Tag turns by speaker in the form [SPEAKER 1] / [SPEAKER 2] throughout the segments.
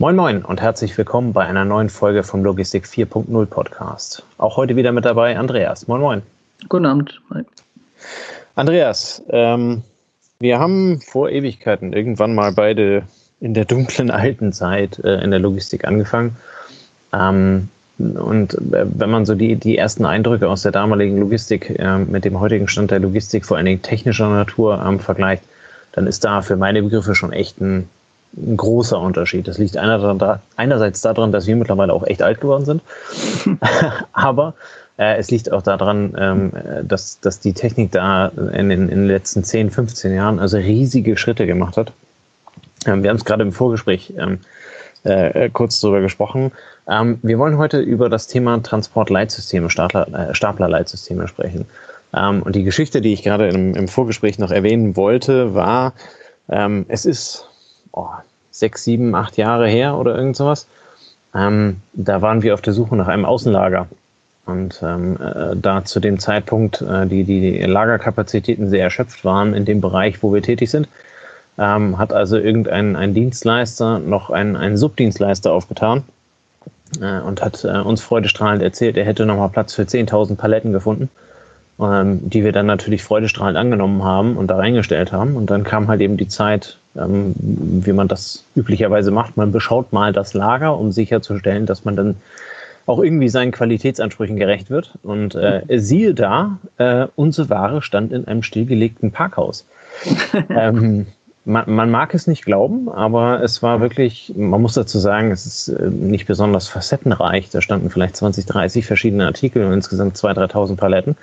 [SPEAKER 1] Moin Moin und herzlich willkommen bei einer neuen Folge vom Logistik 4.0 Podcast. Auch heute wieder mit dabei Andreas. Moin Moin.
[SPEAKER 2] Guten Abend. Hi.
[SPEAKER 1] Andreas, ähm, wir haben vor Ewigkeiten irgendwann mal beide in der dunklen alten Zeit äh, in der Logistik angefangen. Ähm, und äh, wenn man so die, die ersten Eindrücke aus der damaligen Logistik äh, mit dem heutigen Stand der Logistik, vor allen Dingen technischer Natur, ähm, vergleicht, dann ist da für meine Begriffe schon echt ein ein großer Unterschied. Das liegt einerseits daran, dass wir mittlerweile auch echt alt geworden sind, aber äh, es liegt auch daran, ähm, dass, dass die Technik da in, in, in, den letzten 10, 15 Jahren also riesige Schritte gemacht hat. Ähm, wir haben es gerade im Vorgespräch ähm, äh, kurz darüber gesprochen. Ähm, wir wollen heute über das Thema Transportleitsysteme, Stapler, äh, Staplerleitsysteme sprechen. Ähm, und die Geschichte, die ich gerade im, im Vorgespräch noch erwähnen wollte, war, ähm, es ist oh, sechs, sieben, acht Jahre her oder irgend sowas. Ähm, da waren wir auf der Suche nach einem Außenlager. Und ähm, äh, da zu dem Zeitpunkt äh, die, die Lagerkapazitäten sehr erschöpft waren in dem Bereich, wo wir tätig sind, ähm, hat also irgendein ein Dienstleister noch einen, einen Subdienstleister aufgetan äh, und hat äh, uns freudestrahlend erzählt, er hätte nochmal Platz für 10.000 Paletten gefunden ähm, die wir dann natürlich freudestrahlend angenommen haben und da reingestellt haben. Und dann kam halt eben die Zeit, ähm, wie man das üblicherweise macht. Man beschaut mal das Lager, um sicherzustellen, dass man dann auch irgendwie seinen Qualitätsansprüchen gerecht wird. Und äh, siehe da, äh, unsere Ware stand in einem stillgelegten Parkhaus. ähm, man, man, mag es nicht glauben, aber es war wirklich, man muss dazu sagen, es ist äh, nicht besonders facettenreich. Da standen vielleicht 20, 30 verschiedene Artikel und insgesamt 2.000, 3.000 Paletten.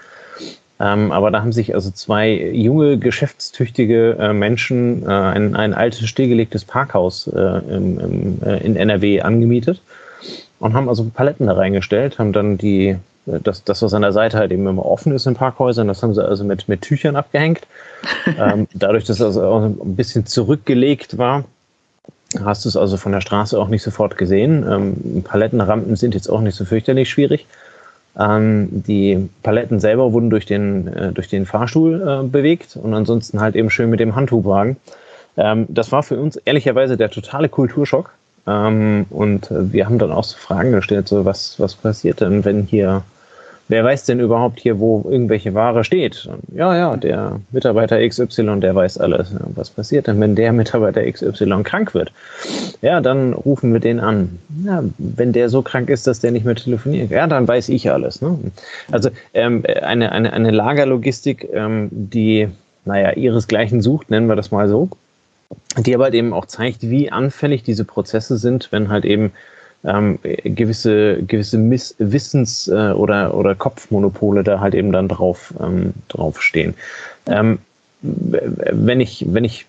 [SPEAKER 1] Ähm, aber da haben sich also zwei junge, geschäftstüchtige äh, Menschen äh, ein, ein altes, stillgelegtes Parkhaus äh, im, im, äh, in NRW angemietet und haben also Paletten da reingestellt, haben dann die, äh, das, das, was an der Seite halt eben immer offen ist in Parkhäusern, das haben sie also mit, mit Tüchern abgehängt. ähm, dadurch, dass das also auch ein bisschen zurückgelegt war, hast du es also von der Straße auch nicht sofort gesehen. Ähm, Palettenrampen sind jetzt auch nicht so fürchterlich schwierig. Ähm, die Paletten selber wurden durch den, äh, durch den Fahrstuhl äh, bewegt und ansonsten halt eben schön mit dem Handhubwagen. Ähm, das war für uns ehrlicherweise der totale Kulturschock. Ähm, und wir haben dann auch so Fragen gestellt, so was, was passiert denn, wenn hier wer weiß denn überhaupt hier, wo irgendwelche Ware steht? Und ja, ja, der Mitarbeiter XY, der weiß alles. Was passiert denn, wenn der Mitarbeiter XY krank wird? Ja, dann rufen wir den an. Ja, wenn der so krank ist, dass der nicht mehr telefoniert, ja, dann weiß ich alles. Ne? Also ähm, eine, eine, eine Lagerlogistik, ähm, die, naja, ihresgleichen sucht, nennen wir das mal so, die aber halt eben auch zeigt, wie anfällig diese Prozesse sind, wenn halt eben ähm, gewisse, gewisse Miss Wissens- äh, oder, oder Kopfmonopole da halt eben dann drauf, ähm, draufstehen. Ähm, wenn ich, wenn ich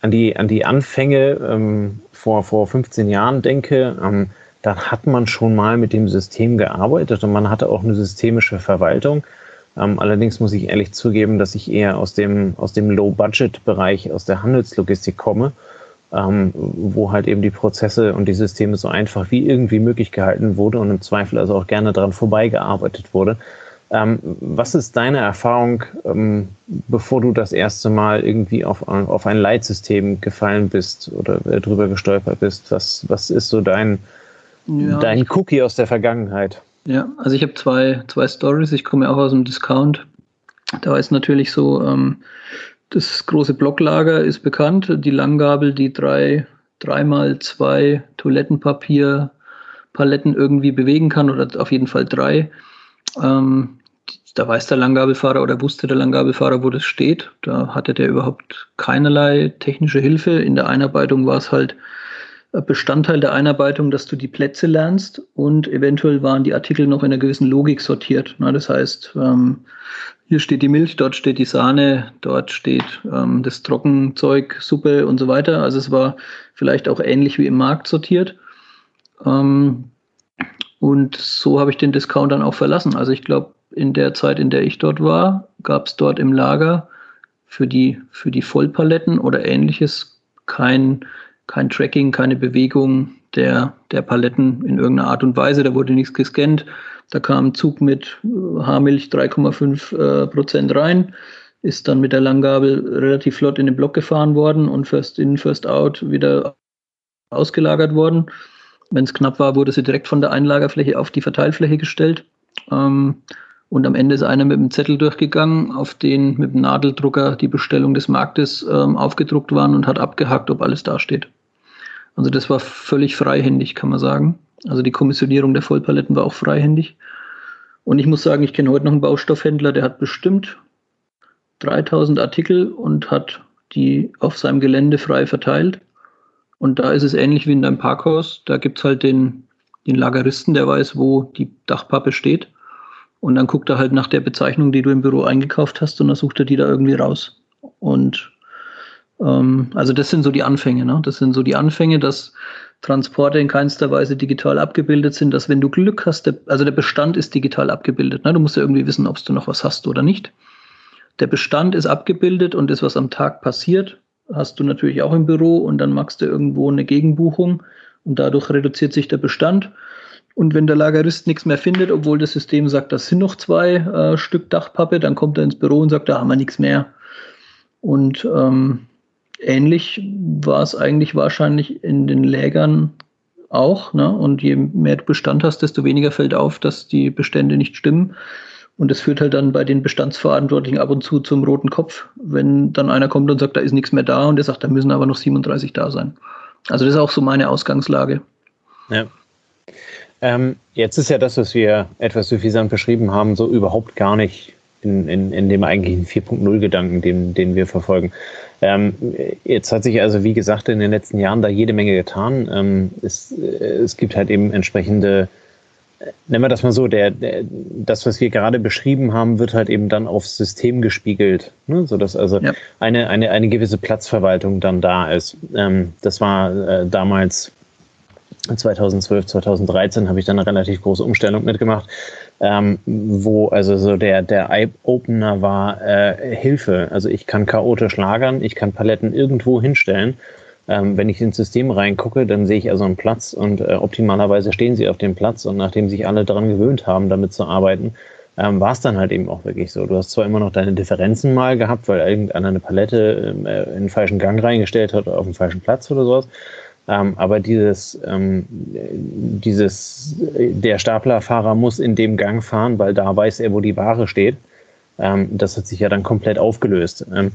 [SPEAKER 1] an die, an die Anfänge ähm, vor, vor 15 Jahren denke, ähm, dann hat man schon mal mit dem System gearbeitet und man hatte auch eine systemische Verwaltung. Ähm, allerdings muss ich ehrlich zugeben, dass ich eher aus dem, aus dem Low-Budget-Bereich, aus der Handelslogistik komme ähm, wo halt eben die Prozesse und die Systeme so einfach wie irgendwie möglich gehalten wurde und im Zweifel also auch gerne daran vorbeigearbeitet wurde. Ähm, was ist deine Erfahrung, ähm, bevor du das erste Mal irgendwie auf, auf ein Leitsystem gefallen bist oder äh, drüber gestolpert bist? Was, was ist so dein, ja, dein Cookie aus der Vergangenheit?
[SPEAKER 2] Ja, also ich habe zwei, zwei Stories. Ich komme ja auch aus dem Discount. Da ist natürlich so, ähm, das große Blocklager ist bekannt. Die Langgabel, die drei, dreimal zwei Toilettenpapier Paletten irgendwie bewegen kann oder auf jeden Fall drei. Ähm, da weiß der Langgabelfahrer oder wusste der Langgabelfahrer, wo das steht. Da hatte der überhaupt keinerlei technische Hilfe. In der Einarbeitung war es halt Bestandteil der Einarbeitung, dass du die Plätze lernst und eventuell waren die Artikel noch in einer gewissen Logik sortiert. Das heißt, ähm, hier steht die Milch, dort steht die Sahne, dort steht ähm, das Trockenzeug, Suppe und so weiter. Also es war vielleicht auch ähnlich wie im Markt sortiert. Ähm, und so habe ich den Discount dann auch verlassen. Also ich glaube, in der Zeit, in der ich dort war, gab es dort im Lager für die, für die Vollpaletten oder ähnliches kein kein Tracking, keine Bewegung der, der Paletten in irgendeiner Art und Weise. Da wurde nichts gescannt. Da kam ein Zug mit äh, Haarmilch 3,5 äh, Prozent rein, ist dann mit der Langgabel relativ flott in den Block gefahren worden und first in, first out wieder ausgelagert worden. Wenn es knapp war, wurde sie direkt von der Einlagerfläche auf die Verteilfläche gestellt. Ähm, und am Ende ist einer mit dem Zettel durchgegangen, auf den mit dem Nadeldrucker die Bestellung des Marktes ähm, aufgedruckt waren und hat abgehakt, ob alles dasteht. Also das war völlig freihändig, kann man sagen. Also die Kommissionierung der Vollpaletten war auch freihändig. Und ich muss sagen, ich kenne heute noch einen Baustoffhändler, der hat bestimmt 3000 Artikel und hat die auf seinem Gelände frei verteilt. Und da ist es ähnlich wie in deinem Parkhaus. Da gibt es halt den, den Lageristen, der weiß, wo die Dachpappe steht. Und dann guckt er halt nach der Bezeichnung, die du im Büro eingekauft hast, und dann sucht er die da irgendwie raus. Und ähm, also das sind so die Anfänge, ne? Das sind so die Anfänge, dass Transporte in keinster Weise digital abgebildet sind, dass wenn du Glück hast, der, also der Bestand ist digital abgebildet. Ne? Du musst ja irgendwie wissen, ob du noch was hast oder nicht. Der Bestand ist abgebildet und das, was am Tag passiert, hast du natürlich auch im Büro und dann machst du irgendwo eine Gegenbuchung und dadurch reduziert sich der Bestand. Und wenn der Lagerist nichts mehr findet, obwohl das System sagt, das sind noch zwei äh, Stück Dachpappe, dann kommt er ins Büro und sagt, da haben wir nichts mehr. Und ähm, ähnlich war es eigentlich wahrscheinlich in den Lägern auch. Ne? Und je mehr du Bestand hast, desto weniger fällt auf, dass die Bestände nicht stimmen. Und das führt halt dann bei den Bestandsverantwortlichen ab und zu zum roten Kopf, wenn dann einer kommt und sagt, da ist nichts mehr da und er sagt, da müssen aber noch 37 da sein. Also das ist auch so meine Ausgangslage.
[SPEAKER 1] Ja. Ähm, jetzt ist ja das, was wir etwas suffisant beschrieben haben, so überhaupt gar nicht in, in, in dem eigentlichen 4.0-Gedanken, den, den wir verfolgen. Ähm, jetzt hat sich also, wie gesagt, in den letzten Jahren da jede Menge getan. Ähm, es, es gibt halt eben entsprechende, nennen wir das mal so, der, der, das, was wir gerade beschrieben haben, wird halt eben dann aufs System gespiegelt, ne? sodass also ja. eine, eine, eine gewisse Platzverwaltung dann da ist. Ähm, das war äh, damals 2012, 2013 habe ich dann eine relativ große Umstellung mitgemacht, ähm, wo also so der, der Eye-Opener war äh, Hilfe. Also ich kann chaotisch lagern, ich kann Paletten irgendwo hinstellen. Ähm, wenn ich ins System reingucke, dann sehe ich also einen Platz und äh, optimalerweise stehen sie auf dem Platz und nachdem sich alle daran gewöhnt haben, damit zu arbeiten, ähm, war es dann halt eben auch wirklich so. Du hast zwar immer noch deine Differenzen mal gehabt, weil irgendeiner eine Palette äh, in den falschen Gang reingestellt hat oder auf dem falschen Platz oder sowas, ähm, aber dieses, ähm, dieses, der Staplerfahrer muss in dem Gang fahren, weil da weiß er, wo die Ware steht. Ähm, das hat sich ja dann komplett aufgelöst. Ähm,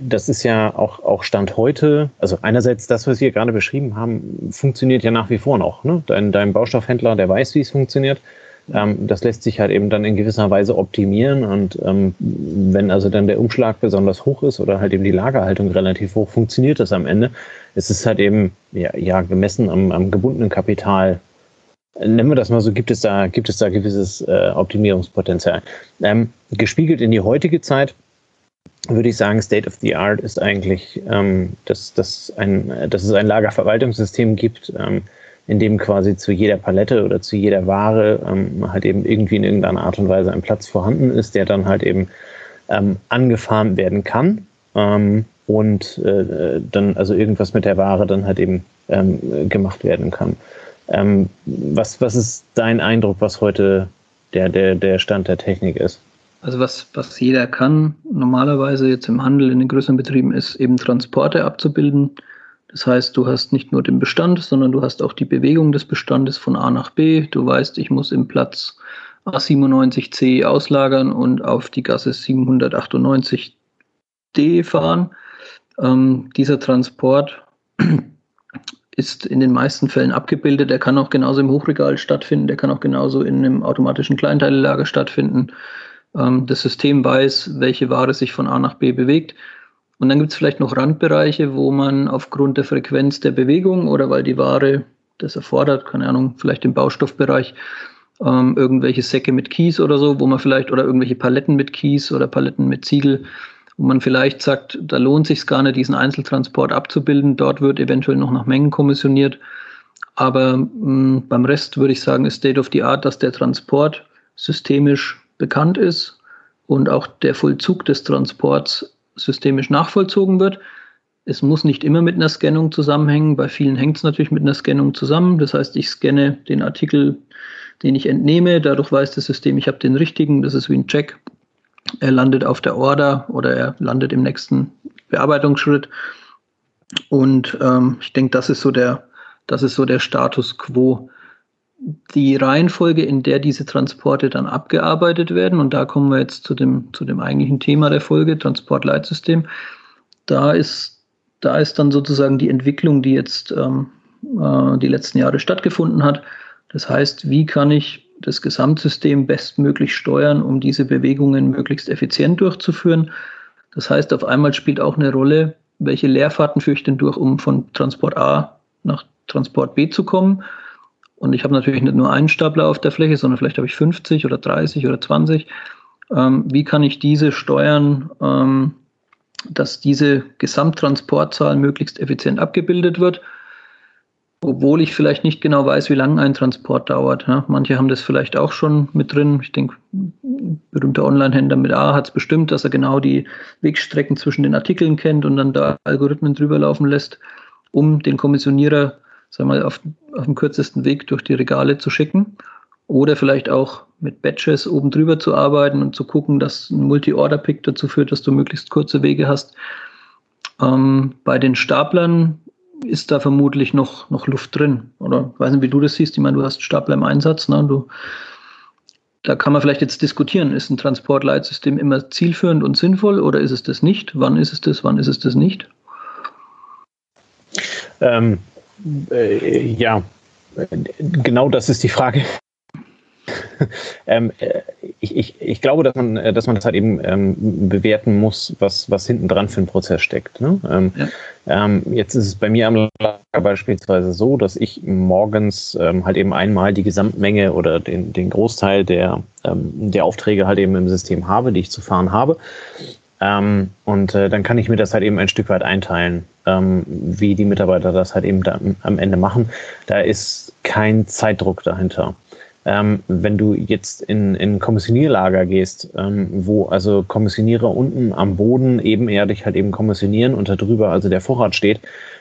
[SPEAKER 1] das ist ja auch, auch Stand heute, also einerseits das, was wir gerade beschrieben haben, funktioniert ja nach wie vor noch. Ne? Dein, dein Baustoffhändler, der weiß, wie es funktioniert. Ähm, das lässt sich halt eben dann in gewisser Weise optimieren und ähm, wenn also dann der Umschlag besonders hoch ist oder halt eben die Lagerhaltung relativ hoch, funktioniert das am Ende. Es ist halt eben ja, ja gemessen am, am gebundenen Kapital nennen wir das mal so, gibt es da, gibt es da gewisses äh, Optimierungspotenzial. Ähm, gespiegelt in die heutige Zeit würde ich sagen, State of the Art ist eigentlich, ähm, dass, dass, ein, dass es ein Lagerverwaltungssystem gibt, ähm, in dem quasi zu jeder Palette oder zu jeder Ware ähm, halt eben irgendwie in irgendeiner Art und Weise ein Platz vorhanden ist, der dann halt eben ähm, angefahren werden kann ähm, und äh, dann also irgendwas mit der Ware dann halt eben ähm, gemacht werden kann. Ähm, was, was ist dein Eindruck, was heute der, der, der Stand der Technik ist?
[SPEAKER 2] Also was, was jeder kann, normalerweise jetzt im Handel in den größeren Betrieben, ist eben Transporte abzubilden, das heißt, du hast nicht nur den Bestand, sondern du hast auch die Bewegung des Bestandes von A nach B. Du weißt, ich muss im Platz A97C auslagern und auf die Gasse 798D fahren. Ähm, dieser Transport ist in den meisten Fällen abgebildet. Er kann auch genauso im Hochregal stattfinden, der kann auch genauso in einem automatischen Kleinteilelager stattfinden. Ähm, das System weiß, welche Ware sich von A nach B bewegt. Und dann gibt es vielleicht noch Randbereiche, wo man aufgrund der Frequenz der Bewegung oder weil die Ware das erfordert, keine Ahnung, vielleicht im Baustoffbereich, ähm, irgendwelche Säcke mit Kies oder so, wo man vielleicht, oder irgendwelche Paletten mit Kies oder Paletten mit Ziegel, wo man vielleicht sagt, da lohnt sich gar nicht, diesen Einzeltransport abzubilden. Dort wird eventuell noch nach Mengen kommissioniert. Aber mh, mm, beim Rest würde ich sagen, ist State of the Art, dass der Transport systemisch bekannt ist und auch der Vollzug des Transports systemisch nachvollzogen wird. Es muss nicht immer mit einer Scannung zusammenhängen. Bei vielen hängt es natürlich mit einer Scannung zusammen. Das heißt, ich scanne den Artikel, den ich entnehme. Dadurch weiß das System, ich habe den richtigen. Das ist wie ein Check. Er landet auf der Order oder er landet im nächsten Bearbeitungsschritt. Und ähm, ich denke, das ist so der, das ist so der Status quo. Die Reihenfolge, in der diese Transporte dann abgearbeitet werden, und da kommen wir jetzt zu dem, zu dem eigentlichen Thema der Folge, Transportleitsystem, da ist, da ist dann sozusagen die Entwicklung, die jetzt ähm, äh, die letzten Jahre stattgefunden hat. Das heißt, wie kann ich das Gesamtsystem bestmöglich steuern, um diese Bewegungen möglichst effizient durchzuführen? Das heißt, auf einmal spielt auch eine Rolle, welche Leerfahrten führe ich denn durch, um von Transport A nach Transport B zu kommen. Und ich habe natürlich nicht nur einen Stapler auf der Fläche, sondern vielleicht habe ich 50 oder 30 oder 20. Ähm, wie kann ich diese steuern, ähm, dass diese Gesamttransportzahl möglichst effizient abgebildet wird? obwohl ich vielleicht nicht genau weiß, wie lange ein Transport dauert. Ja, manche haben das vielleicht auch schon mit drin. Ich denke, berühmter Online-Händler mit A hat es bestimmt, dass er genau die Wegstrecken zwischen den Artikeln kennt und dann da Algorithmen drüber laufen lässt, um den Kommissionierer sagen wir auf, auf dem kürzesten Weg durch die Regale zu schicken. Oder vielleicht auch mit Batches oben drüber zu arbeiten und zu gucken, dass ein Multi-Order-Pick dazu führt, dass du möglichst kurze Wege hast. Ähm, bei den Staplern ist da vermutlich noch, noch Luft drin. Oder ich weiß nicht, wie du das siehst. Ich meine, du hast Stapler im Einsatz. Ne? Du, da kann man vielleicht jetzt diskutieren, ist ein Transportleitsystem immer zielführend und sinnvoll oder ist es das nicht? Wann ist es das, wann ist es das nicht?
[SPEAKER 1] Ähm, äh, ja, genau das ist die Frage. ähm, äh, ich, ich, ich glaube, dass man, äh, dass man das halt eben ähm, bewerten muss, was, was hinten dran für ein Prozess steckt. Ne? Ähm, ja. ähm, jetzt ist es bei mir am Lager beispielsweise so, dass ich morgens ähm, halt eben einmal die Gesamtmenge oder den, den Großteil der, ähm, der Aufträge halt eben im System habe, die ich zu fahren habe. Ähm, und äh, dann kann ich mir das halt eben ein Stück weit einteilen, ähm, wie die Mitarbeiter das halt eben am Ende machen. Da ist kein Zeitdruck dahinter. Ähm, wenn du jetzt in, in Kommissionierlager gehst, ähm, wo also Kommissionierer unten am Boden ebenerdig halt eben kommissionieren und darüber also der Vorrat steht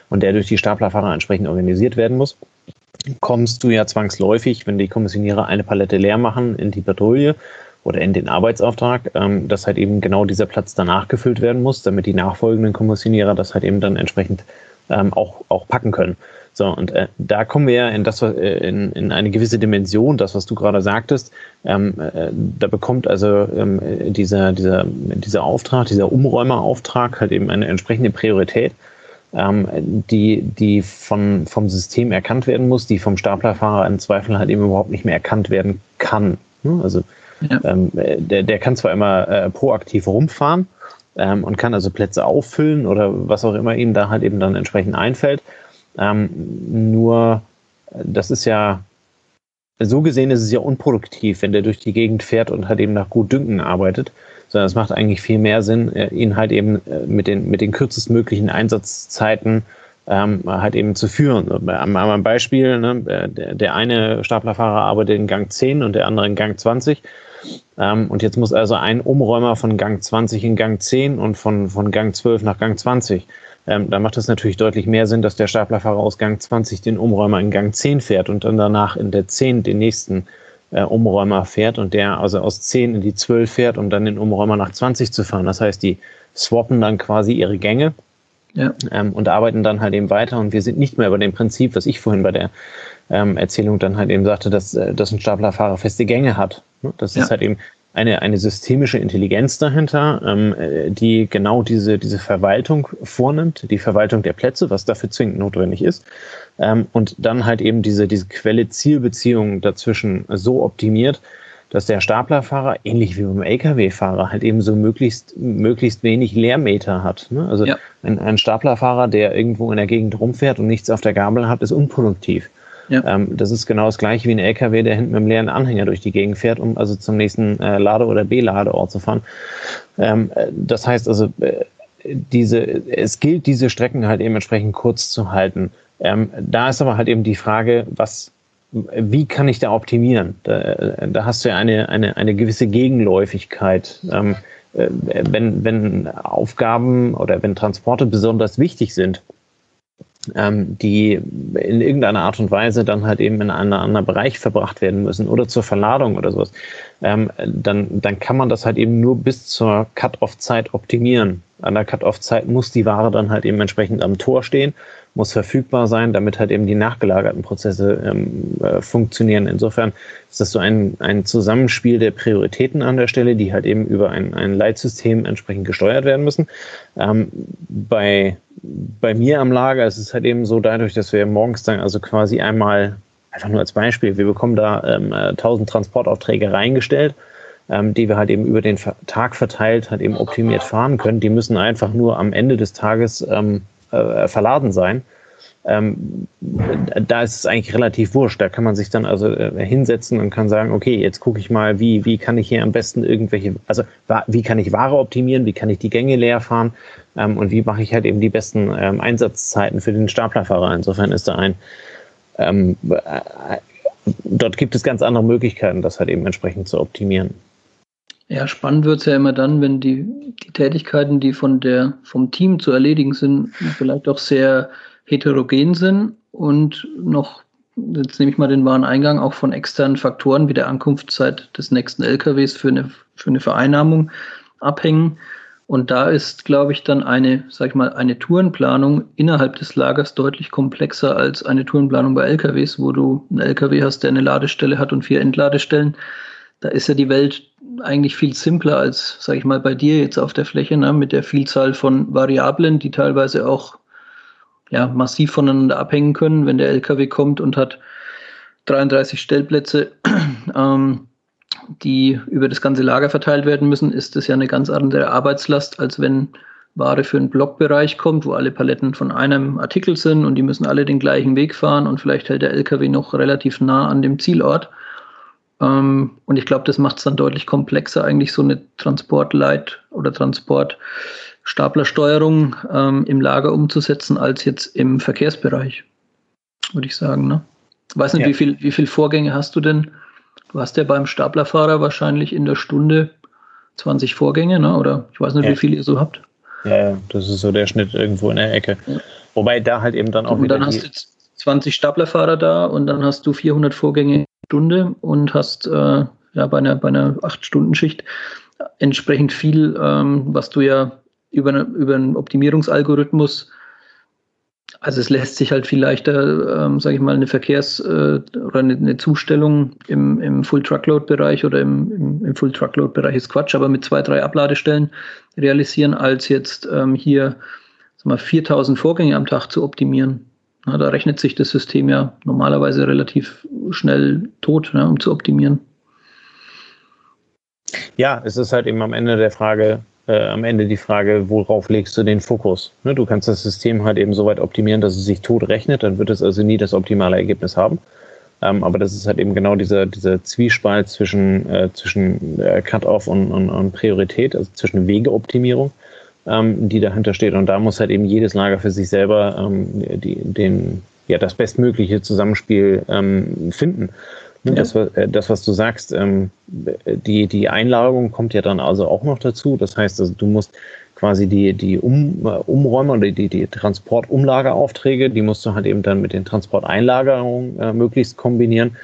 [SPEAKER 1] und der durch die Staplerfahrer entsprechend organisiert werden muss, kommst du ja zwangsläufig, wenn die Kommissionierer eine Palette leer machen, in die Patrouille oder in den Arbeitsauftrag, ähm, dass halt eben genau dieser Platz danach gefüllt werden muss, damit die nachfolgenden Kommissionierer das halt eben dann entsprechend ähm, auch, auch packen können. So, und äh, da kommen wir ja in, das, äh, in, in eine gewisse Dimension, das, was du gerade sagtest. Ähm, äh, da bekommt also ähm, dieser, dieser, dieser Auftrag, dieser Umräumerauftrag halt eben eine entsprechende Priorität, ähm, die, die von, vom System erkannt werden muss, die vom Staplerfahrer im Zweifel halt eben überhaupt nicht mehr erkannt werden kann. Ne? Also ähm, der, der kann zwar immer äh, proaktiv rumfahren ähm, und kann also Plätze auffüllen oder was auch immer ihm da halt eben dann entsprechend einfällt. Ähm, nur, das ist ja, so gesehen ist es ja unproduktiv, wenn der durch die Gegend fährt und halt eben nach gut Dünken arbeitet, sondern es macht eigentlich viel mehr Sinn, äh, ihn halt eben äh, mit den, mit den kürzestmöglichen Einsatzzeiten ähm, halt eben zu führen. Am, am Beispiel, ne, der, der eine Staplerfahrer arbeitet in Gang 10 und der andere in Gang 20. Ähm, und jetzt muss also ein Umräumer von Gang 20 in Gang 10 und von, von Gang 12 nach Gang 20 ähm, da macht es natürlich deutlich mehr Sinn, dass der Staplerfahrer aus Gang 20 den Umräumer in Gang 10 fährt und dann danach in der 10 den nächsten äh, Umräumer fährt und der also aus 10 in die 12 fährt, um dann den Umräumer nach 20 zu fahren. Das heißt, die swappen dann quasi ihre Gänge ja. ähm, und arbeiten dann halt eben weiter und wir sind nicht mehr bei dem Prinzip, was ich vorhin bei der ähm, Erzählung dann halt eben sagte, dass, äh, dass ein Staplerfahrer feste Gänge hat. Ne? Das ja. ist halt eben eine, eine systemische Intelligenz dahinter, ähm, äh, die genau diese, diese Verwaltung vornimmt, die Verwaltung der Plätze, was dafür zwingend notwendig ist, ähm, und dann halt eben diese, diese Quelle-Ziel-Beziehung dazwischen so optimiert, dass der Staplerfahrer, ähnlich wie beim Lkw-Fahrer, halt eben so möglichst, möglichst wenig Leermeter hat. Ne? Also ja. ein, ein Staplerfahrer, der irgendwo in der Gegend rumfährt und nichts auf der Gabel hat, ist unproduktiv. Ja. Ähm, das ist genau das gleiche wie ein LKW, der hinten mit einem leeren Anhänger durch die Gegend fährt, um also zum nächsten äh, Lade- oder B-Ladeort zu fahren. Ähm, äh, das heißt also, äh, diese, es gilt, diese Strecken halt eben entsprechend kurz zu halten. Ähm, da ist aber halt eben die Frage, was, wie kann ich da optimieren? Da, äh, da hast du ja eine, eine, eine gewisse Gegenläufigkeit. Ähm, äh, wenn, wenn Aufgaben oder wenn Transporte besonders wichtig sind, ähm, die in irgendeiner Art und Weise dann halt eben in einen anderen Bereich verbracht werden müssen oder zur Verladung oder sowas, ähm, dann, dann kann man das halt eben nur bis zur Cut-off-Zeit optimieren. An der Cut-Off-Zeit muss die Ware dann halt eben entsprechend am Tor stehen, muss verfügbar sein, damit halt eben die nachgelagerten Prozesse ähm, äh, funktionieren. Insofern ist das so ein, ein Zusammenspiel der Prioritäten an der Stelle, die halt eben über ein, ein Leitsystem entsprechend gesteuert werden müssen. Ähm, bei, bei mir am Lager ist es halt eben so, dadurch, dass wir morgens dann also quasi einmal, einfach nur als Beispiel, wir bekommen da ähm, 1000 äh, Transportaufträge reingestellt ähm, die wir halt eben über den Tag verteilt halt eben optimiert fahren können. Die müssen einfach nur am Ende des Tages ähm, äh, verladen sein. Ähm, da ist es eigentlich relativ wurscht. Da kann man sich dann also äh, hinsetzen und kann sagen, okay, jetzt gucke ich mal, wie, wie kann ich hier am besten irgendwelche, also wie kann ich Ware optimieren, wie kann ich die Gänge leer fahren ähm, und wie mache ich halt eben die besten ähm, Einsatzzeiten für den Staplerfahrer. Insofern ist da ein, ähm, äh, dort gibt es ganz andere Möglichkeiten, das halt eben entsprechend zu optimieren.
[SPEAKER 2] Ja, spannend wird es ja immer dann, wenn die, die Tätigkeiten, die von der, vom Team zu erledigen sind, vielleicht auch sehr heterogen sind und noch, jetzt nehme ich mal den Wareneingang, auch von externen Faktoren wie der Ankunftszeit des nächsten LKWs für eine, für eine Vereinnahmung abhängen. Und da ist, glaube ich, dann eine, sag ich mal, eine Tourenplanung innerhalb des Lagers deutlich komplexer als eine Tourenplanung bei LKWs, wo du einen LKW hast, der eine Ladestelle hat und vier Entladestellen. Da ist ja die Welt eigentlich viel simpler als, sage ich mal, bei dir jetzt auf der Fläche, ne, mit der Vielzahl von Variablen, die teilweise auch ja, massiv voneinander abhängen können. Wenn der LKW kommt und hat 33 Stellplätze, ähm, die über das ganze Lager verteilt werden müssen, ist das ja eine ganz andere Arbeitslast, als wenn Ware für einen Blockbereich kommt, wo alle Paletten von einem Artikel sind und die müssen alle den gleichen Weg fahren und vielleicht hält der LKW noch relativ nah an dem Zielort. Ähm, und ich glaube, das macht es dann deutlich komplexer, eigentlich so eine Transportleit- oder Transportstaplersteuerung ähm, im Lager umzusetzen, als jetzt im Verkehrsbereich, würde ich sagen. Ne? Ich weiß nicht, ja. wie, viel, wie viele Vorgänge hast du denn? Du hast ja beim Staplerfahrer wahrscheinlich in der Stunde 20 Vorgänge, ne? oder ich weiß nicht, ja. wie viele ihr so habt.
[SPEAKER 1] Ja, das ist so der Schnitt irgendwo in der Ecke. Ja. Wobei da halt eben dann auch
[SPEAKER 2] und wieder. Dann hast du jetzt 20 Staplerfahrer da und dann hast du 400 Vorgänge Stunde und hast äh, ja bei einer, bei einer 8-Stunden-Schicht entsprechend viel, ähm, was du ja über, eine, über einen Optimierungsalgorithmus, also es lässt sich halt viel leichter, ähm, sage ich mal, eine Verkehrs- äh, oder eine, eine, Zustellung im, im Full-Truckload-Bereich oder im, im, im Full-Truckload-Bereich ist Quatsch, aber mit zwei, drei Abladestellen realisieren, als jetzt ähm, hier sag mal, 4000 Vorgänge am Tag zu optimieren. Na, da rechnet sich das System ja normalerweise relativ schnell tot, ne, um zu optimieren.
[SPEAKER 1] Ja, es ist halt eben am Ende der Frage, äh, am Ende die Frage, worauf legst du den Fokus? Ne, du kannst das System halt eben so weit optimieren, dass es sich tot rechnet, dann wird es also nie das optimale Ergebnis haben. Ähm, aber das ist halt eben genau dieser, dieser Zwiespalt zwischen, äh, zwischen äh, Cut-off und, und, und Priorität, also zwischen Wegeoptimierung ähm, die dahinter steht. Und da muss halt eben jedes Lager für sich selber ähm, die, den, ja, das bestmögliche Zusammenspiel ähm, finden. Ja. Das, äh, das, was du sagst, ähm, die, die Einlagerung kommt ja dann also auch noch dazu. Das heißt, also du musst quasi die, die um, äh, Umräume oder die, die Transportumlageraufträge, die musst du halt eben dann mit den Transporteinlagerungen äh, möglichst kombinieren.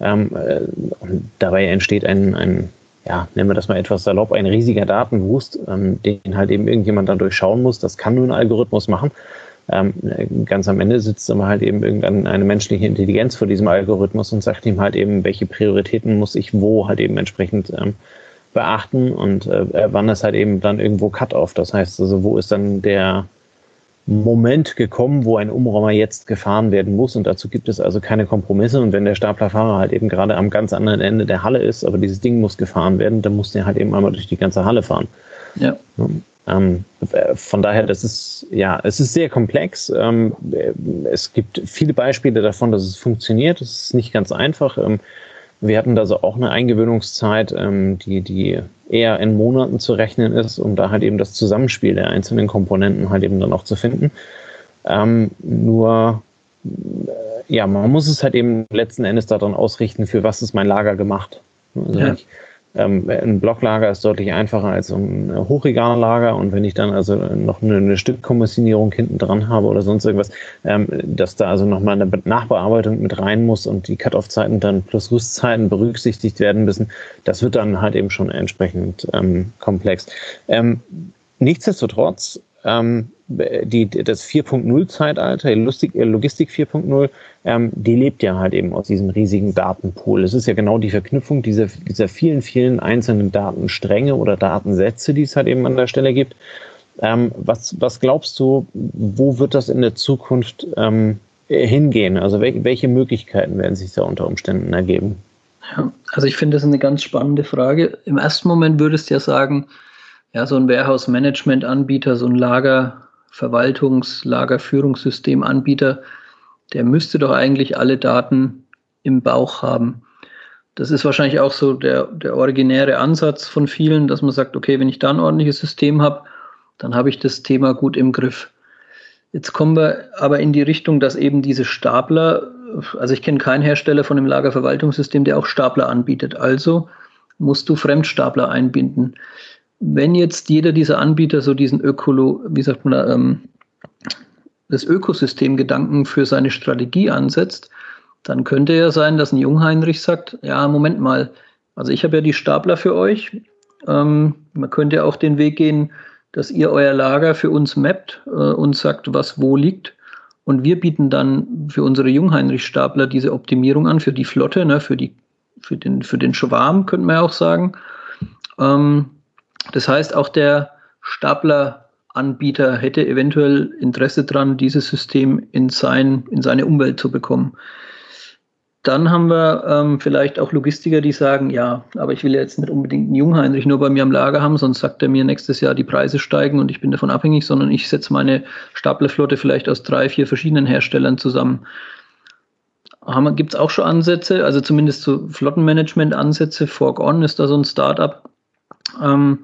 [SPEAKER 1] Ähm, äh, und dabei entsteht ein, ein ja, nennen wir das mal etwas salopp, ein riesiger Datenwust, ähm, den halt eben irgendjemand dann durchschauen muss. Das kann nur ein Algorithmus machen. Ähm, ganz am Ende sitzt aber halt eben irgendeine menschliche Intelligenz vor diesem Algorithmus und sagt ihm halt eben, welche Prioritäten muss ich wo halt eben entsprechend ähm, beachten und äh, wann ist halt eben dann irgendwo Cut-off. Das heißt also, wo ist dann der, Moment gekommen, wo ein Umräumer jetzt gefahren werden muss und dazu gibt es also keine Kompromisse und wenn der Staplerfahrer halt eben gerade am ganz anderen Ende der Halle ist, aber dieses Ding muss gefahren werden, dann muss der halt eben einmal durch die ganze Halle fahren. Ja. Ähm, von daher, das ist, ja, es ist sehr komplex. Ähm, es gibt viele Beispiele davon, dass es funktioniert. Es ist nicht ganz einfach. Ähm, wir hatten da so auch eine Eingewöhnungszeit, ähm, die, die eher in Monaten zu rechnen ist, um da halt eben das Zusammenspiel der einzelnen Komponenten halt eben dann auch zu finden. Ähm, nur, äh, ja, man muss es halt eben letzten Endes daran ausrichten, für was ist mein Lager gemacht. Also ja. ich, ähm, ein Blocklager ist deutlich einfacher als ein Hochregallager und wenn ich dann also noch eine, eine Stückkommissionierung hinten dran habe oder sonst irgendwas, ähm, dass da also nochmal eine Nachbearbeitung mit rein muss und die Cut-Off-Zeiten dann plus Rüstzeiten berücksichtigt werden müssen, das wird dann halt eben schon entsprechend ähm, komplex. Ähm, nichtsdestotrotz, ähm, die, das 4.0-Zeitalter, Logistik, Logistik 4.0, ähm, die lebt ja halt eben aus diesem riesigen Datenpool. Es ist ja genau die Verknüpfung dieser, dieser vielen, vielen einzelnen Datenstränge oder Datensätze, die es halt eben an der Stelle gibt. Ähm, was, was glaubst du, wo wird das in der Zukunft ähm, hingehen? Also wel welche Möglichkeiten werden sich da unter Umständen ergeben?
[SPEAKER 2] Ja, also ich finde das eine ganz spannende Frage. Im ersten Moment würdest du ja sagen, ja, so ein Warehouse-Management-Anbieter, so ein Lagerverwaltungs-, Lagerführungssystem-Anbieter, der müsste doch eigentlich alle Daten im Bauch haben. Das ist wahrscheinlich auch so der, der originäre Ansatz von vielen, dass man sagt, okay, wenn ich da ein ordentliches System habe, dann habe ich das Thema gut im Griff. Jetzt kommen wir aber in die Richtung, dass eben diese Stapler, also ich kenne keinen Hersteller von einem Lagerverwaltungssystem, der auch Stapler anbietet. Also musst du Fremdstapler einbinden wenn jetzt jeder dieser Anbieter so diesen Ökolo, wie sagt man ähm, das Ökosystemgedanken für seine Strategie ansetzt, dann könnte ja sein, dass ein Jungheinrich sagt, ja, Moment mal, also ich habe ja die Stapler für euch. Ähm, man könnte auch den Weg gehen, dass ihr euer Lager für uns mappt äh, und sagt, was wo liegt. Und wir bieten dann für unsere Jungheinrich-Stapler diese Optimierung an, für die Flotte, ne, für, die, für, den, für den Schwarm, könnte man ja auch sagen. Ähm, das heißt, auch der Stapleranbieter hätte eventuell Interesse daran, dieses System in, sein, in seine Umwelt zu bekommen. Dann haben wir ähm, vielleicht auch Logistiker, die sagen, ja, aber ich will jetzt nicht unbedingt einen Jungheinrich nur bei mir am Lager haben, sonst sagt er mir nächstes Jahr, die Preise steigen und ich bin davon abhängig, sondern ich setze meine Staplerflotte vielleicht aus drei, vier verschiedenen Herstellern zusammen. Gibt es auch schon Ansätze, also zumindest so Flottenmanagement-Ansätze. Fork On ist da so ein Startup, ähm,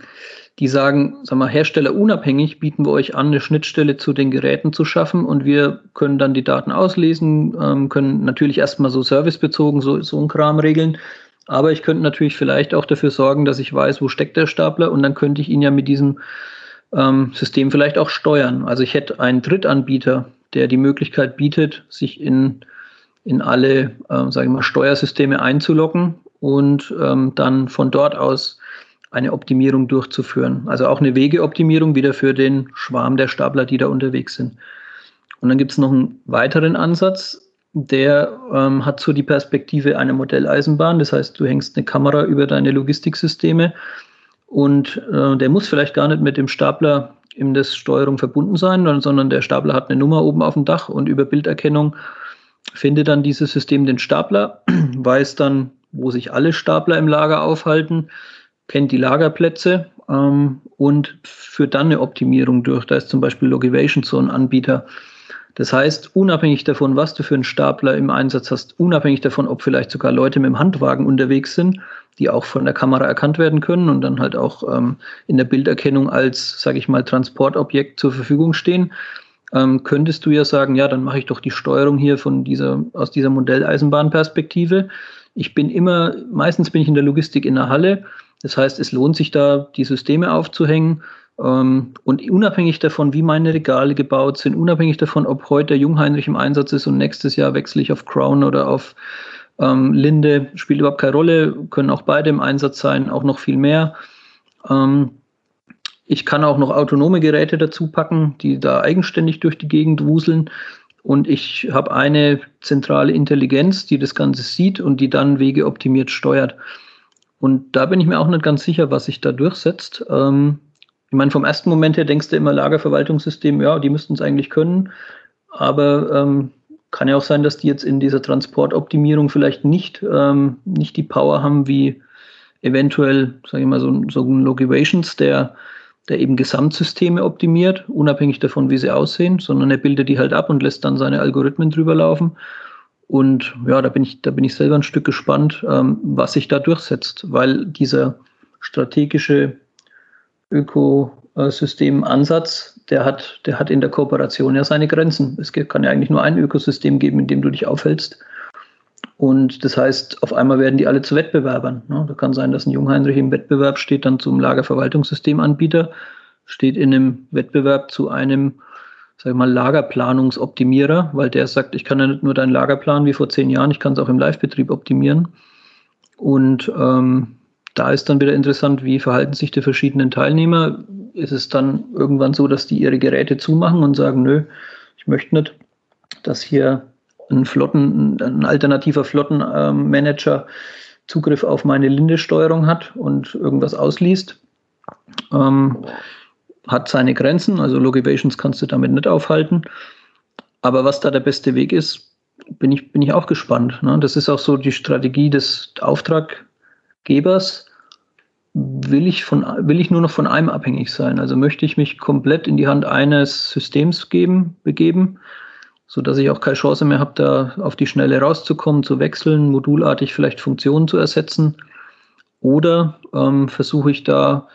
[SPEAKER 2] die sagen, sag mal, herstellerunabhängig bieten wir euch an, eine Schnittstelle zu den Geräten zu schaffen und wir können dann die Daten auslesen, ähm, können natürlich erstmal so servicebezogen so, so ein Kram regeln. Aber ich könnte natürlich vielleicht auch dafür sorgen, dass ich weiß, wo steckt der Stapler und dann könnte ich ihn ja mit diesem ähm, System vielleicht auch steuern. Also ich hätte einen Drittanbieter, der die Möglichkeit bietet, sich in, in alle, äh, sage ich mal, Steuersysteme einzuloggen und ähm, dann von dort aus eine Optimierung durchzuführen. Also auch eine Wegeoptimierung wieder für den Schwarm der Stapler, die da unterwegs sind. Und dann gibt es noch einen weiteren Ansatz, der ähm, hat so die Perspektive einer Modelleisenbahn. Das heißt, du hängst eine Kamera über deine Logistiksysteme und äh, der muss vielleicht gar nicht mit dem Stapler in der Steuerung verbunden sein, sondern der Stapler hat eine Nummer oben auf dem Dach und über Bilderkennung findet dann dieses System den Stapler, weiß dann, wo sich alle Stapler im Lager aufhalten, kennt die Lagerplätze ähm, und führt dann eine Optimierung durch. Da ist zum Beispiel Logivation so ein Anbieter. Das heißt, unabhängig davon, was du für einen Stapler im Einsatz hast, unabhängig davon, ob vielleicht sogar Leute mit dem Handwagen unterwegs sind, die auch von der Kamera erkannt werden können und dann halt auch ähm, in der Bilderkennung als, sage ich mal, Transportobjekt zur Verfügung stehen, ähm, könntest du ja sagen, ja, dann mache ich doch die Steuerung hier von dieser, aus dieser Modelleisenbahnperspektive. Ich bin immer, meistens bin ich in der Logistik in der Halle das heißt, es lohnt sich da, die Systeme aufzuhängen. Ähm, und unabhängig davon, wie meine Regale gebaut sind, unabhängig davon, ob heute der Jungheinrich im Einsatz ist und nächstes Jahr wechsle ich auf Crown oder auf ähm, Linde, spielt überhaupt keine Rolle, können auch beide im Einsatz sein, auch noch viel mehr. Ähm, ich kann auch noch autonome Geräte dazu packen, die da eigenständig durch die Gegend wuseln. Und ich habe eine zentrale Intelligenz, die das Ganze sieht und die dann Wege optimiert steuert. Und da bin ich mir auch nicht ganz sicher, was sich da durchsetzt. Ähm, ich meine, vom ersten Moment her denkst du immer Lagerverwaltungssystem, ja, die müssten es eigentlich können. Aber ähm, kann ja auch sein, dass die jetzt in dieser Transportoptimierung vielleicht nicht, ähm, nicht die Power haben wie eventuell, sage ich mal, so, so ein Logivations, der, der eben Gesamtsysteme optimiert, unabhängig davon, wie sie aussehen, sondern er bildet die halt ab und lässt dann seine Algorithmen drüber laufen. Und ja, da bin ich, da bin ich selber ein Stück gespannt, ähm, was sich da durchsetzt, weil dieser strategische Ökosystemansatz, der hat, der hat in der Kooperation ja seine Grenzen. Es kann ja eigentlich nur ein Ökosystem geben, in dem du dich aufhältst. Und das heißt, auf einmal werden die alle zu Wettbewerbern. Ne? Da kann sein, dass ein Jungheinrich im Wettbewerb steht, dann zum Lagerverwaltungssystemanbieter, steht in einem Wettbewerb zu einem sag ich mal, Lagerplanungsoptimierer, weil der sagt, ich kann ja nicht nur deinen Lagerplan wie vor zehn Jahren, ich kann es auch im Live-Betrieb optimieren. Und ähm, da ist dann wieder interessant, wie verhalten sich die verschiedenen Teilnehmer. Ist es dann irgendwann so, dass die ihre Geräte zumachen und sagen, nö, ich möchte nicht, dass hier ein Flotten, ein alternativer Flottenmanager Zugriff auf meine Linde-Steuerung hat und irgendwas ausliest. Ähm, hat seine Grenzen, also Logivations kannst du damit nicht aufhalten. Aber was da der beste Weg ist, bin ich, bin ich auch gespannt. Ne? Das ist auch so die Strategie des Auftraggebers. Will ich, von, will ich nur noch von einem abhängig sein? Also möchte ich mich komplett in die Hand eines Systems geben, begeben, sodass ich auch keine Chance mehr habe, da auf die Schnelle rauszukommen, zu wechseln, modulartig vielleicht Funktionen zu ersetzen. Oder ähm, versuche ich da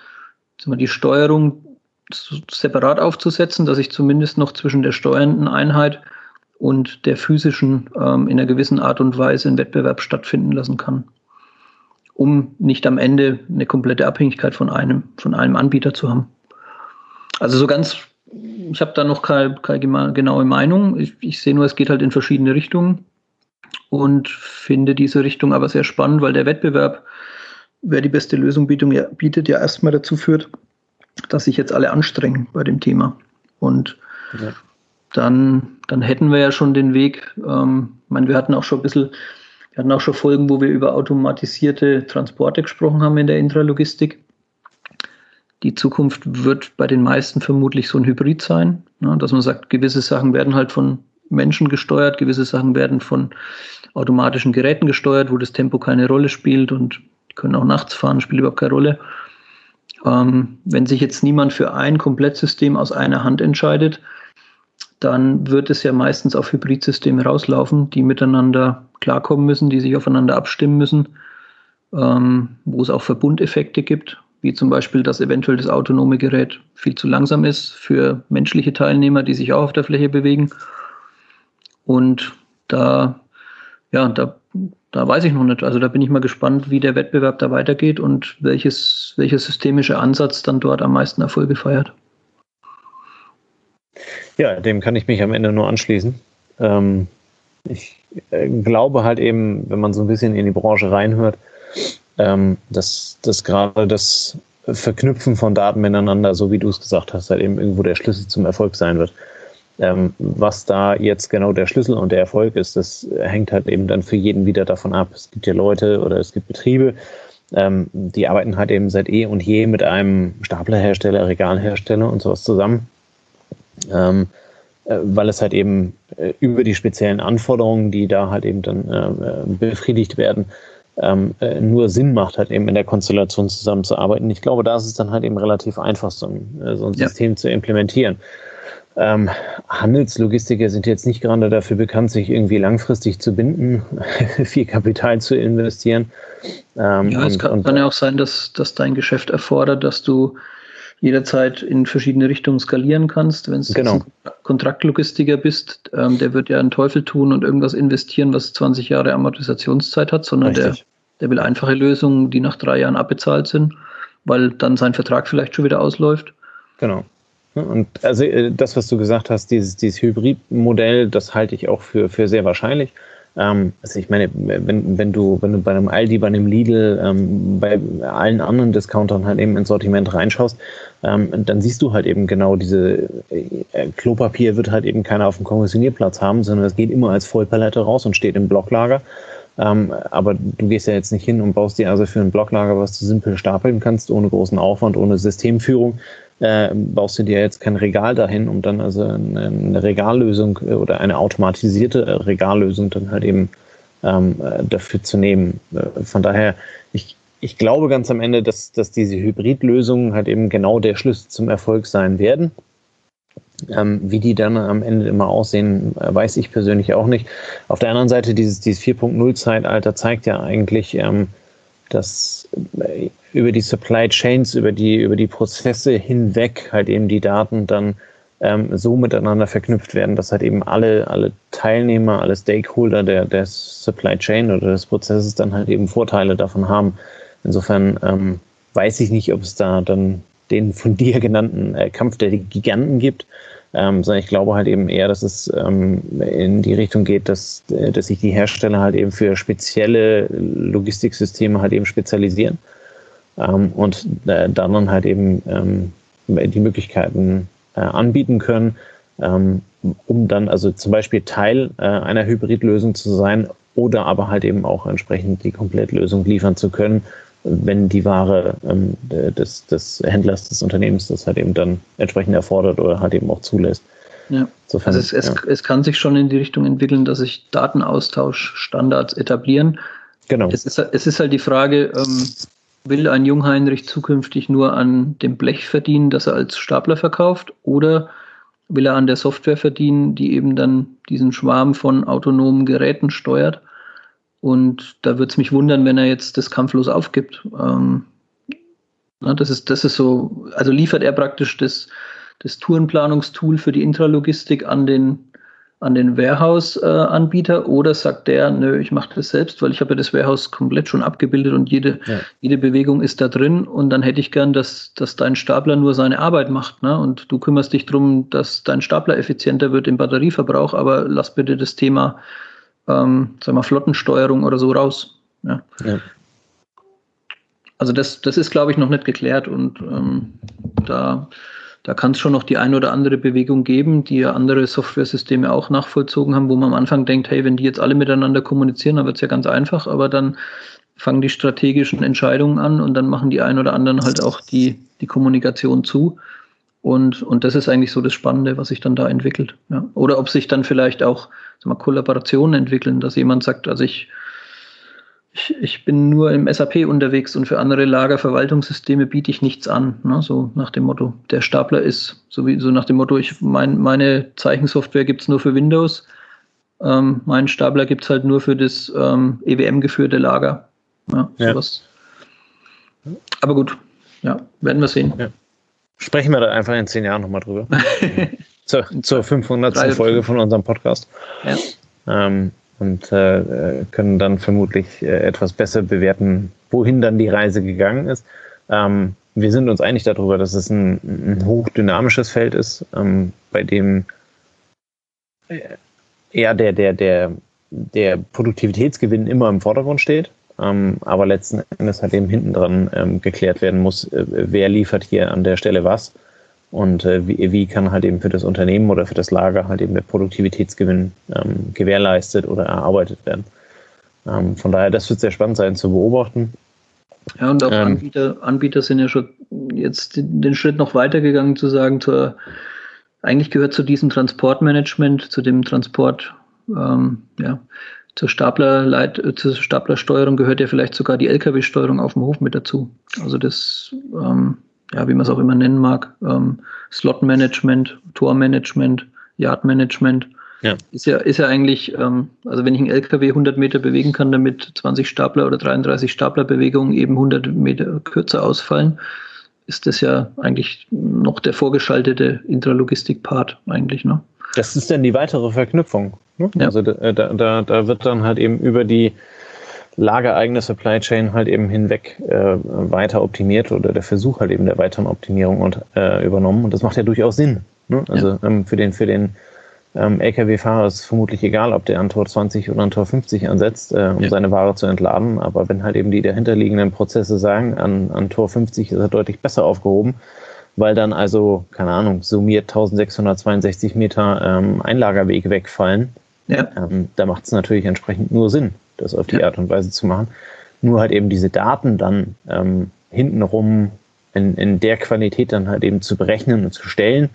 [SPEAKER 2] die Steuerung separat aufzusetzen, dass ich zumindest noch zwischen der steuernden Einheit und der physischen ähm, in einer gewissen Art und Weise einen Wettbewerb stattfinden lassen kann, um nicht am Ende eine komplette Abhängigkeit von einem, von einem Anbieter zu haben. Also so ganz, ich habe da noch keine, keine, genaue Meinung. Ich, ich sehe nur, es geht halt in verschiedene Richtungen und finde diese Richtung aber sehr spannend, weil der Wettbewerb, wer die beste Lösung bietet, bietet ja erstmal dazu führt, dass sich jetzt alle anstrengen bei dem Thema. Und ja. dann, dann hätten wir ja schon den Weg, ähm, ich meine, wir hatten auch schon ein bisschen, wir hatten auch schon Folgen, wo wir über automatisierte Transporte gesprochen haben in der Intralogistik. Die Zukunft wird bei den meisten vermutlich so ein Hybrid sein, ne, dass man sagt, gewisse Sachen werden halt von Menschen gesteuert, gewisse Sachen werden von automatischen Geräten gesteuert, wo das Tempo keine Rolle spielt und können auch nachts fahren, spielt überhaupt keine Rolle. Ähm, wenn sich jetzt niemand für ein Komplettsystem aus einer Hand entscheidet, dann wird es ja meistens auf Hybridsysteme rauslaufen, die miteinander klarkommen müssen, die sich aufeinander abstimmen müssen, ähm, wo es auch Verbundeffekte gibt, wie zum Beispiel, dass eventuell das autonome Gerät viel zu langsam ist für menschliche Teilnehmer, die sich auch auf der Fläche bewegen. Und da, ja, da da weiß ich noch nicht. Also da bin ich mal gespannt, wie der Wettbewerb da weitergeht und welches, welcher systemische Ansatz dann dort am meisten Erfolge feiert.
[SPEAKER 1] Ja, dem kann ich mich am Ende nur anschließen. Ähm, ich äh, glaube halt eben, wenn man so ein bisschen in die Branche reinhört, ähm, dass, dass gerade das Verknüpfen von Daten miteinander, so wie du es gesagt hast, halt eben irgendwo der Schlüssel zum Erfolg sein wird. Ähm, was da jetzt genau der Schlüssel und der Erfolg ist, das hängt halt eben dann für jeden wieder davon ab. Es gibt ja Leute oder es gibt Betriebe, ähm, die arbeiten halt eben seit eh und je mit einem Staplerhersteller, Regalhersteller und sowas zusammen. Ähm, äh, weil es halt eben äh, über die speziellen Anforderungen, die da halt eben dann äh, äh befriedigt werden, ähm, äh, nur Sinn macht, halt eben in der Konstellation zusammenzuarbeiten. Ich glaube, da ist es dann halt eben relativ einfach, so ein, äh, so ein ja. System zu implementieren. Ähm, Handelslogistiker sind jetzt nicht gerade dafür bekannt, sich irgendwie langfristig zu binden, viel Kapital zu investieren.
[SPEAKER 2] Ähm, ja, es und, kann, und, kann, ja auch sein, dass, dass dein Geschäft erfordert, dass du jederzeit in verschiedene Richtungen skalieren kannst. Wenn du genau. ein Kontraktlogistiker bist, ähm, der wird ja einen Teufel tun und irgendwas investieren, was 20 Jahre Amortisationszeit hat, sondern der, der will einfache Lösungen, die nach drei Jahren abbezahlt sind, weil dann sein Vertrag vielleicht schon wieder ausläuft.
[SPEAKER 1] Genau. Und also äh, das, was du gesagt hast, dieses, dieses Hybridmodell, das halte ich auch für, für sehr wahrscheinlich. Ähm, also ich meine, wenn, wenn du, wenn du bei einem Aldi, bei einem Lidl, ähm, bei allen anderen Discountern halt eben ins Sortiment reinschaust, ähm, dann siehst du halt eben genau diese äh, Klopapier wird halt eben keiner auf dem Kommissionierplatz haben, sondern es geht immer als Vollpalette raus und steht im Blocklager. Ähm, aber du gehst ja jetzt nicht hin und baust dir also für ein Blocklager, was du simpel stapeln kannst, ohne großen Aufwand, ohne Systemführung, äh, baust du dir jetzt kein Regal dahin, um dann also eine, eine Regallösung äh, oder eine automatisierte äh, Regallösung dann halt eben ähm, äh, dafür zu nehmen. Von daher, ich, ich glaube ganz am Ende, dass, dass diese Hybridlösungen halt eben genau der Schlüssel zum Erfolg sein werden. Ähm, wie die dann am Ende immer aussehen, weiß ich persönlich auch nicht. Auf der anderen Seite, dieses, dieses 4.0-Zeitalter zeigt ja eigentlich, ähm, dass über die Supply Chains, über die, über die Prozesse hinweg halt eben die Daten dann ähm, so miteinander verknüpft werden, dass halt eben alle, alle Teilnehmer, alle Stakeholder der, der Supply Chain oder des Prozesses dann halt eben Vorteile davon haben. Insofern ähm, weiß ich nicht, ob es da dann den von dir genannten äh, Kampf der Giganten gibt, ähm, sondern ich glaube halt eben eher, dass es ähm, in die Richtung geht, dass, äh, dass sich die Hersteller halt eben für spezielle Logistiksysteme halt eben spezialisieren ähm, und äh, dann halt eben ähm, die Möglichkeiten äh, anbieten können, ähm, um dann also zum Beispiel Teil äh, einer Hybridlösung zu sein oder aber halt eben auch entsprechend die Komplettlösung liefern zu können, wenn die Ware ähm, des, des Händlers, des Unternehmens das halt eben dann entsprechend erfordert oder halt eben auch zulässt.
[SPEAKER 2] Ja. Insofern, also es, ja. es, es, kann sich schon in die Richtung entwickeln, dass sich Datenaustauschstandards etablieren. Genau. Es ist, es ist halt die Frage, ähm, will ein Jungheinrich zukünftig nur an dem Blech verdienen, das er als Stapler verkauft, oder will er an der Software verdienen, die eben dann diesen Schwarm von autonomen Geräten steuert? Und da würde es mich wundern, wenn er jetzt das kampflos aufgibt. Ähm, na, das, ist, das ist so, also liefert er praktisch das, das Tourenplanungstool für die Intralogistik an den an den Warehouse-Anbieter oder sagt der, nö, ich mache das selbst, weil ich habe ja das Warehouse komplett schon abgebildet und jede, ja. jede Bewegung ist da drin und dann hätte ich gern, dass, dass dein Stapler nur seine Arbeit macht ne? und du kümmerst dich darum, dass dein Stapler effizienter wird im Batterieverbrauch, aber lass bitte das Thema ähm, sag mal, Flottensteuerung oder so raus. Ja. ja. Also das, das ist, glaube ich, noch nicht geklärt und ähm, da da kann es schon noch die ein oder andere Bewegung geben, die ja andere Software-Systeme auch nachvollzogen haben, wo man am Anfang denkt, hey, wenn die jetzt alle miteinander kommunizieren, dann wird es ja ganz einfach, aber dann fangen die strategischen Entscheidungen an und dann machen die ein oder anderen halt auch die, die Kommunikation zu. Und, und das ist eigentlich so das Spannende, was sich dann da entwickelt. Ja. Oder ob sich dann vielleicht auch sag mal, Kollaborationen entwickeln, dass jemand sagt, also ich ich, ich bin nur im SAP unterwegs und für andere Lagerverwaltungssysteme biete ich nichts an. Ne? So nach dem Motto, der Stapler ist, so, wie, so nach dem Motto, ich, mein, meine Zeichensoftware gibt es nur für Windows, ähm, meinen Stapler gibt es halt nur für das ähm, EWM-geführte Lager. Ja, ja. Aber gut, ja, werden wir sehen. Ja.
[SPEAKER 1] Sprechen wir da einfach in zehn Jahren nochmal drüber. zur, zur 500. Folge von unserem Podcast. Ja. Ähm, und äh, können dann vermutlich äh, etwas besser bewerten, wohin dann die Reise gegangen ist. Ähm, wir sind uns einig darüber, dass es ein, ein hochdynamisches Feld ist, ähm, bei dem äh, eher der, der, der, der Produktivitätsgewinn immer im Vordergrund steht, ähm, aber letzten Endes halt eben hinten dran ähm, geklärt werden muss, äh, wer liefert hier an der Stelle was und äh, wie, wie kann halt eben für das Unternehmen oder für das Lager halt eben der Produktivitätsgewinn ähm, gewährleistet oder erarbeitet werden. Ähm, von daher, das wird sehr spannend sein zu beobachten.
[SPEAKER 2] Ja, und auch ähm, Anbieter, Anbieter sind ja schon jetzt den Schritt noch weitergegangen zu sagen, zur, eigentlich gehört zu diesem Transportmanagement, zu dem Transport, ähm, ja, zur Staplerleit, zur Staplersteuerung gehört ja vielleicht sogar die Lkw-Steuerung auf dem Hof mit dazu. Also das ähm, ja, wie man es auch immer nennen mag, ähm, Slot-Management, Tor-Management, Yard-Management. Ja. Ist ja, ist ja eigentlich, ähm, also wenn ich einen LKW 100 Meter bewegen kann, damit 20 Stapler oder 33 Staplerbewegungen eben 100 Meter kürzer ausfallen, ist das ja eigentlich noch der vorgeschaltete Intralogistik-Part eigentlich, ne?
[SPEAKER 1] Das ist dann die weitere Verknüpfung. Ne? Ja. Also da, da, da wird dann halt eben über die lagereigene Supply Chain halt eben hinweg äh, weiter optimiert oder der Versuch halt eben der weiteren Optimierung und, äh, übernommen. Und das macht ja durchaus Sinn. Ne? Also ja. ähm, für den, für den ähm, Lkw-Fahrer ist es vermutlich egal, ob der an Tor 20 oder an Tor 50 ansetzt, äh, um ja. seine Ware zu entladen. Aber wenn halt eben die dahinterliegenden Prozesse sagen, an, an Tor 50 ist er deutlich besser aufgehoben, weil dann also, keine Ahnung, summiert 1662 Meter ähm, Einlagerweg wegfallen, ja. ähm, da macht es natürlich entsprechend nur Sinn das auf die ja. Art und Weise zu machen. Nur halt eben diese Daten dann ähm, hintenrum in, in der Qualität dann halt eben zu berechnen und zu stellen,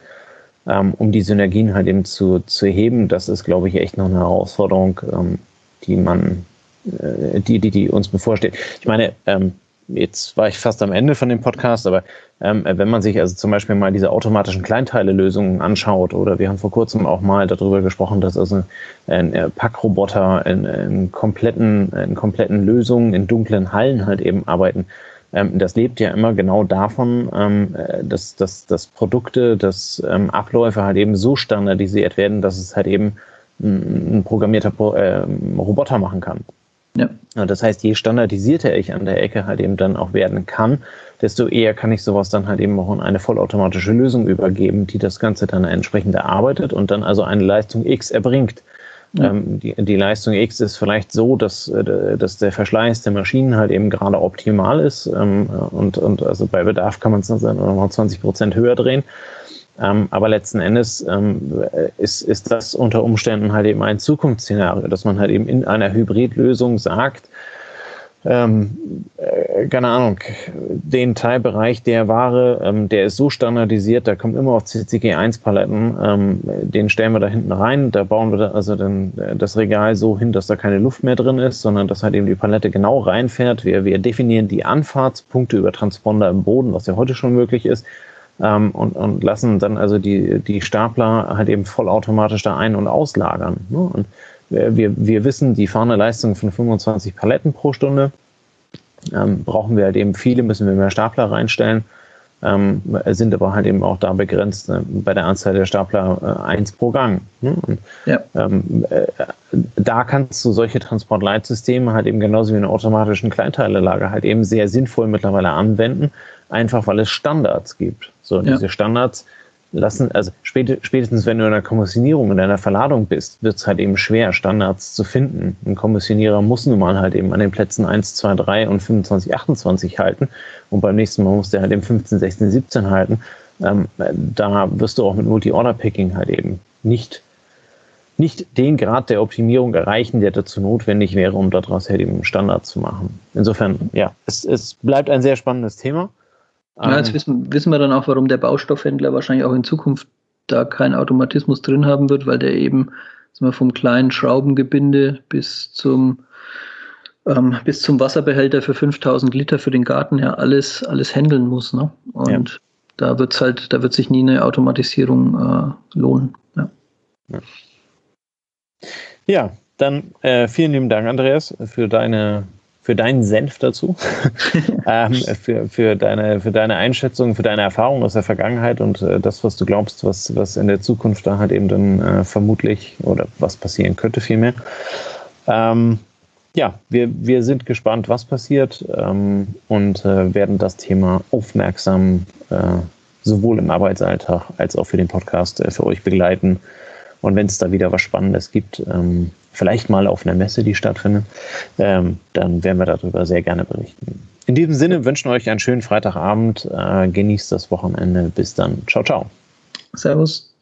[SPEAKER 1] ähm, um die Synergien halt eben zu, zu heben, das ist, glaube ich, echt noch eine Herausforderung, ähm, die man, äh, die, die, die uns bevorsteht. Ich meine, ähm, jetzt war ich fast am Ende von dem Podcast, aber ähm, wenn man sich also zum Beispiel mal diese automatischen Kleinteile-Lösungen anschaut, oder wir haben vor kurzem auch mal darüber gesprochen, dass also ein äh, Packroboter in, in, kompletten, in kompletten Lösungen in dunklen Hallen halt eben arbeiten. Ähm, das lebt ja immer genau davon, ähm, dass, dass, dass Produkte, dass ähm, Abläufe halt eben so standardisiert werden, dass es halt eben ein, ein programmierter äh, Roboter machen kann. Ja. Das heißt, je standardisierter ich an der Ecke halt eben dann auch werden kann, desto eher kann ich sowas dann halt eben auch in eine vollautomatische Lösung übergeben, die das Ganze dann entsprechend erarbeitet und dann also eine Leistung X erbringt. Ja. Ähm, die, die Leistung X ist vielleicht so, dass, äh, dass der Verschleiß der Maschinen halt eben gerade optimal ist ähm, und, und also bei Bedarf kann man es dann nochmal 20 Prozent höher drehen. Ähm, aber letzten Endes ähm, ist, ist das unter Umständen halt eben ein Zukunftsszenario, dass man halt eben in einer Hybridlösung sagt, ähm, äh, keine Ahnung, den Teilbereich der Ware, ähm, der ist so standardisiert, da kommt immer auf CCG1-Paletten, ähm, den stellen wir da hinten rein, da bauen wir da also dann äh, das Regal so hin, dass da keine Luft mehr drin ist, sondern dass halt eben die Palette genau reinfährt. Wir, wir definieren die Anfahrtspunkte über Transponder im Boden, was ja heute schon möglich ist, ähm, und, und lassen dann also die, die Stapler halt eben vollautomatisch da ein- und auslagern. Ne? Und wir, wir wissen, die fahren eine Leistung von 25 Paletten pro Stunde. Ähm, brauchen wir halt eben viele, müssen wir mehr Stapler reinstellen, ähm, sind aber halt eben auch da begrenzt äh, bei der Anzahl der Stapler äh, eins pro Gang. Ne? Und, ja. ähm, äh, da kannst du solche Transportleitsysteme halt eben genauso wie einen automatischen Kleinteilelager halt eben sehr sinnvoll mittlerweile anwenden, einfach weil es Standards gibt. So, ja. diese Standards lassen, also spätestens wenn du in einer Kommissionierung, in einer Verladung bist, wird es halt eben schwer, Standards zu finden. Ein Kommissionierer muss nun mal halt eben an den Plätzen 1, 2, 3 und 25, 28 halten und beim nächsten Mal muss der halt eben 15, 16, 17 halten. Ähm, da wirst du auch mit Multi-Order-Picking halt eben nicht, nicht den Grad der Optimierung erreichen, der dazu notwendig wäre, um daraus halt eben einen Standard zu machen. Insofern, ja, es, es bleibt ein sehr spannendes Thema.
[SPEAKER 2] Ja, jetzt ähm. wissen, wissen wir dann auch, warum der Baustoffhändler wahrscheinlich auch in Zukunft da keinen Automatismus drin haben wird, weil der eben wir, vom kleinen Schraubengebinde bis zum ähm, bis zum Wasserbehälter für 5000 Liter für den Garten ja alles, alles handeln muss. Ne? Und ja. da wird's halt, da wird sich nie eine Automatisierung äh, lohnen. Ja.
[SPEAKER 1] ja. ja dann äh, vielen lieben Dank, Andreas, für deine für deinen Senf dazu, ähm, für, für, deine, für deine Einschätzung, für deine Erfahrung aus der Vergangenheit und äh, das, was du glaubst, was, was in der Zukunft da halt eben dann äh, vermutlich oder was passieren könnte vielmehr. Ähm, ja, wir, wir sind gespannt, was passiert ähm, und äh, werden das Thema aufmerksam äh, sowohl im Arbeitsalltag als auch für den Podcast äh, für euch begleiten. Und wenn es da wieder was Spannendes gibt, ähm, vielleicht mal auf einer Messe, die stattfindet, ähm, dann werden wir darüber sehr gerne berichten. In diesem Sinne wünschen wir euch einen schönen Freitagabend. Äh, genießt das Wochenende. Bis dann. Ciao, ciao.
[SPEAKER 2] Servus.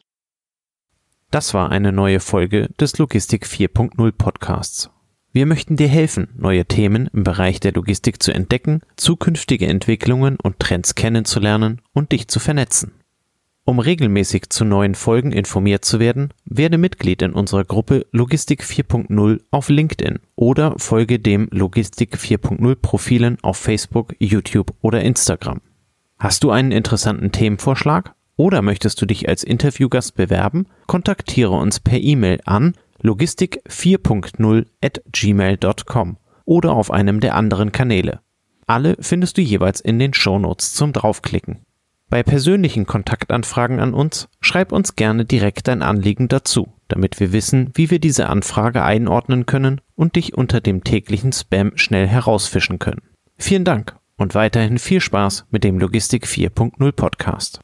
[SPEAKER 3] Das war eine neue Folge des Logistik 4.0 Podcasts. Wir möchten dir helfen, neue Themen im Bereich der Logistik zu entdecken, zukünftige Entwicklungen und Trends kennenzulernen und dich zu vernetzen. Um regelmäßig zu neuen Folgen informiert zu werden, werde Mitglied in unserer Gruppe Logistik 4.0 auf LinkedIn oder folge dem Logistik 4.0 Profilen auf Facebook, YouTube oder Instagram. Hast du einen interessanten Themenvorschlag oder möchtest du dich als Interviewgast bewerben? Kontaktiere uns per E-Mail an logistik 4.0 at gmail.com oder auf einem der anderen Kanäle. Alle findest du jeweils in den Shownotes zum draufklicken. Bei persönlichen Kontaktanfragen an uns schreib uns gerne direkt dein Anliegen dazu, damit wir wissen, wie wir diese Anfrage einordnen können und dich unter dem täglichen Spam schnell herausfischen können. Vielen Dank und weiterhin viel Spaß mit dem Logistik 4.0 Podcast.